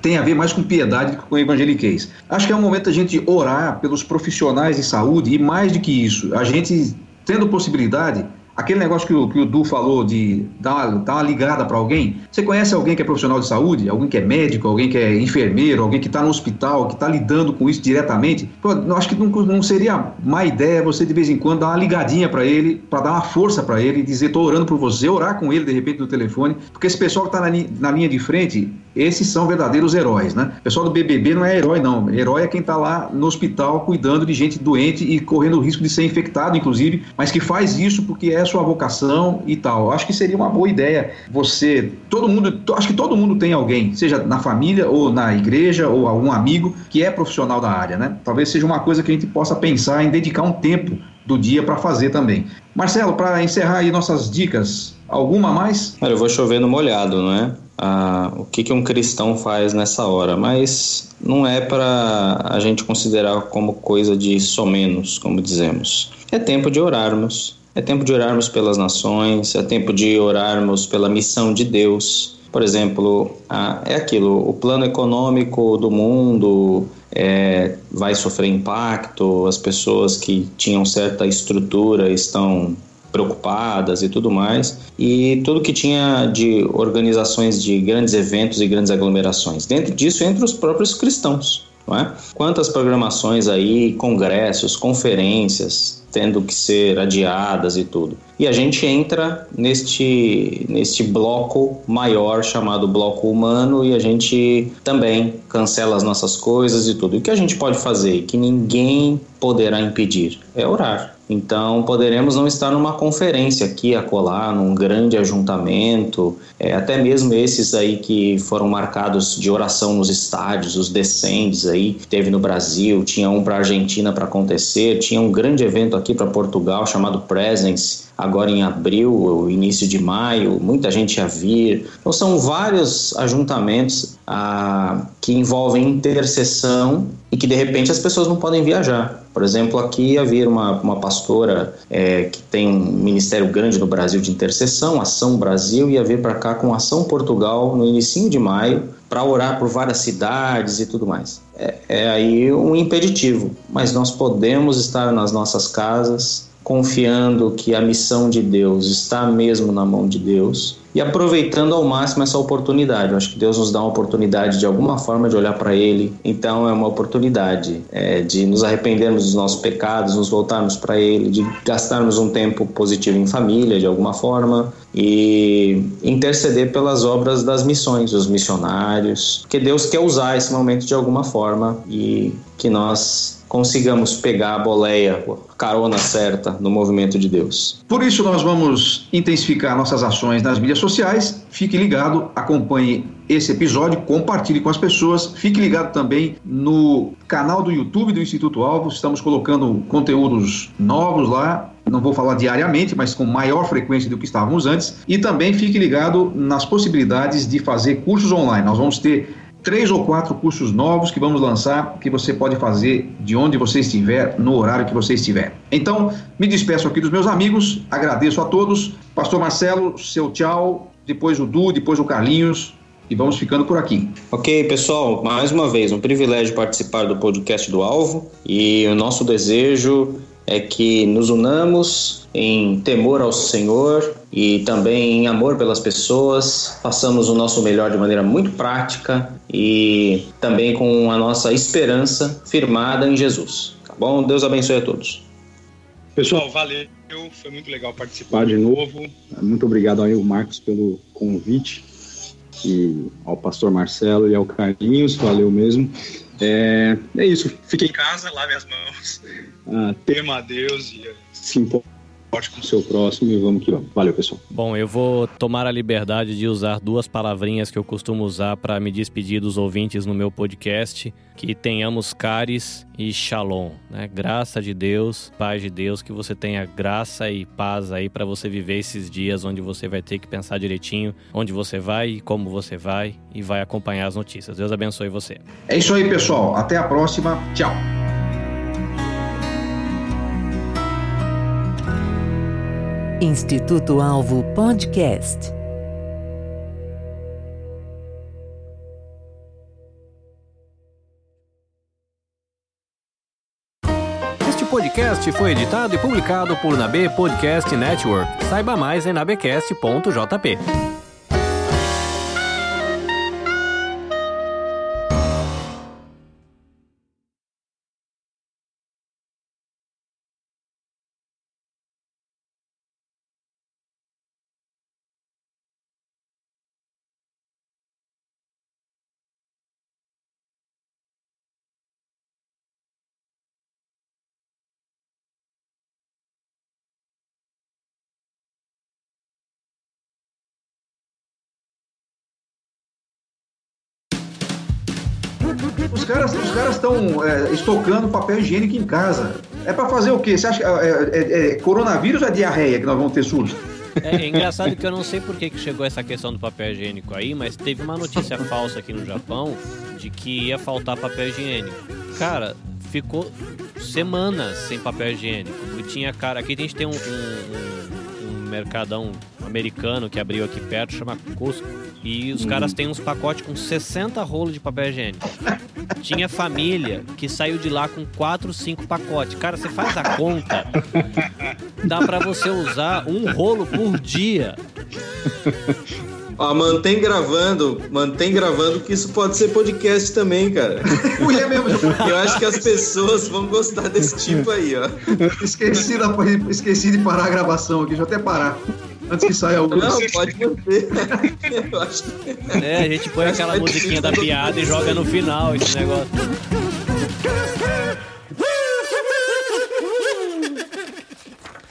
tem a ver mais com piedade que com evangeliquez. Acho que é um momento a gente orar pelos profissionais de saúde e mais do que isso, a gente, tendo possibilidade, aquele negócio que o, que o Du falou de dar, dar uma ligada para alguém. Você conhece alguém que é profissional de saúde? Alguém que é médico? Alguém que é enfermeiro? Alguém que está no hospital? Que está lidando com isso diretamente? Eu acho que não, não seria má ideia você de vez em quando dar uma ligadinha para ele, para dar uma força para ele dizer: estou orando por você, orar com ele de repente no telefone, porque esse pessoal que está na, na linha de frente, esses são verdadeiros heróis, né? O pessoal do BBB não é herói, não. Herói é quem está lá no hospital cuidando de gente doente e correndo o risco de ser infectado, inclusive, mas que faz isso porque é sua vocação e tal. Acho que seria uma boa ideia você, todo mundo, acho que todo mundo tem alguém, seja na família ou na igreja ou algum amigo que é profissional da área, né? Talvez seja uma coisa que a gente possa pensar em dedicar um tempo do dia para fazer também. Marcelo, para encerrar aí nossas dicas, alguma mais? Eu vou chover no molhado, não é? Ah, o que, que um cristão faz nessa hora, mas não é para a gente considerar como coisa de somenos, como dizemos. É tempo de orarmos, é tempo de orarmos pelas nações, é tempo de orarmos pela missão de Deus. Por exemplo, é aquilo: o plano econômico do mundo é, vai sofrer impacto, as pessoas que tinham certa estrutura estão preocupadas e tudo mais, e tudo que tinha de organizações de grandes eventos e grandes aglomerações. Dentro disso, entre os próprios cristãos. Não é? Quantas programações aí, congressos, conferências, tendo que ser adiadas e tudo. E a gente entra neste, neste bloco maior chamado bloco humano e a gente também cancela as nossas coisas e tudo. E o que a gente pode fazer, que ninguém poderá impedir, é orar. Então, poderemos não estar numa conferência aqui, acolá, num grande ajuntamento, é, até mesmo esses aí que foram marcados de oração nos estádios, os descendes aí, que teve no Brasil, tinha um para a Argentina para acontecer, tinha um grande evento aqui para Portugal chamado Presence, agora em abril, início de maio, muita gente ia vir. Então, são vários ajuntamentos ah, que envolvem intercessão e que de repente as pessoas não podem viajar. Por exemplo, aqui ia vir uma, uma pastora é, que tem um ministério grande no Brasil de intercessão, Ação Brasil, ia vir para cá com Ação Portugal no início de maio para orar por várias cidades e tudo mais. É, é aí um impeditivo, mas nós podemos estar nas nossas casas confiando que a missão de Deus está mesmo na mão de Deus e aproveitando ao máximo essa oportunidade. Eu acho que Deus nos dá uma oportunidade de alguma forma de olhar para Ele, então é uma oportunidade é, de nos arrependermos dos nossos pecados, nos voltarmos para Ele, de gastarmos um tempo positivo em família de alguma forma e interceder pelas obras das missões, os missionários, porque Deus quer usar esse momento de alguma forma e que nós consigamos pegar a boleia, a carona certa no movimento de Deus. Por isso, nós vamos intensificar nossas ações nas mídias sociais. Fique ligado, acompanhe esse episódio, compartilhe com as pessoas. Fique ligado também no canal do YouTube do Instituto Alvo. Estamos colocando conteúdos novos lá. Não vou falar diariamente, mas com maior frequência do que estávamos antes. E também fique ligado nas possibilidades de fazer cursos online. Nós vamos ter três ou quatro cursos novos que vamos lançar que você pode fazer de onde você estiver, no horário que você estiver. Então, me despeço aqui dos meus amigos, agradeço a todos. Pastor Marcelo, seu tchau, depois o Du, depois o Carlinhos. E vamos ficando por aqui. Ok, pessoal, mais uma vez, um privilégio participar do podcast do Alvo e o nosso desejo é que nos unamos em temor ao Senhor e também em amor pelas pessoas, façamos o nosso melhor de maneira muito prática e também com a nossa esperança firmada em Jesus. Tá bom? Deus abençoe a todos. Pessoal, valeu. Foi muito legal participar de novo. Muito obrigado aí, Marcos, pelo convite. E ao pastor Marcelo e ao Carlinhos, valeu mesmo. É, é isso, fique em casa, lave as mãos, ah, tema a Deus e se importe com o seu próximo e vamos que vamos. Valeu, pessoal. Bom, eu vou tomar a liberdade de usar duas palavrinhas que eu costumo usar para me despedir dos ouvintes no meu podcast, que tenhamos caris e shalom, né? Graça de Deus, paz de Deus, que você tenha graça e paz aí para você viver esses dias onde você vai ter que pensar direitinho onde você vai e como você vai e vai acompanhar as notícias. Deus abençoe você. É isso aí, pessoal. Até a próxima. Tchau. Instituto Alvo Podcast. podcast foi editado e publicado por Nabe Podcast Network. Saiba mais em nabecast.jp. Os caras os caras estão é, estocando papel higiênico em casa. É para fazer o quê? Você acha que é, é, é, coronavírus ou é diarreia que nós vamos ter surto? É, é engraçado que eu não sei por que, que chegou essa questão do papel higiênico aí, mas teve uma notícia falsa aqui no Japão de que ia faltar papel higiênico. Cara, ficou semanas sem papel higiênico. E tinha cara, aqui a gente tem um, um, um mercadão americano que abriu aqui perto, chama Costco. E os caras têm uns pacotes com 60 rolos de papel higiênico. Tinha família que saiu de lá com 4, 5 pacotes. Cara, você faz a conta. Dá pra você usar um rolo por dia. Ó, mantém gravando, mantém gravando que isso pode ser podcast também, cara. Mulher mesmo. Eu acho que as pessoas vão gostar desse tipo aí, ó. Esqueci, da, esqueci de parar a gravação aqui, deixa eu até parar. Antes que saia o. Não, pode manter. Eu acho que... É, a gente põe aquela musiquinha da piada e joga no final esse negócio.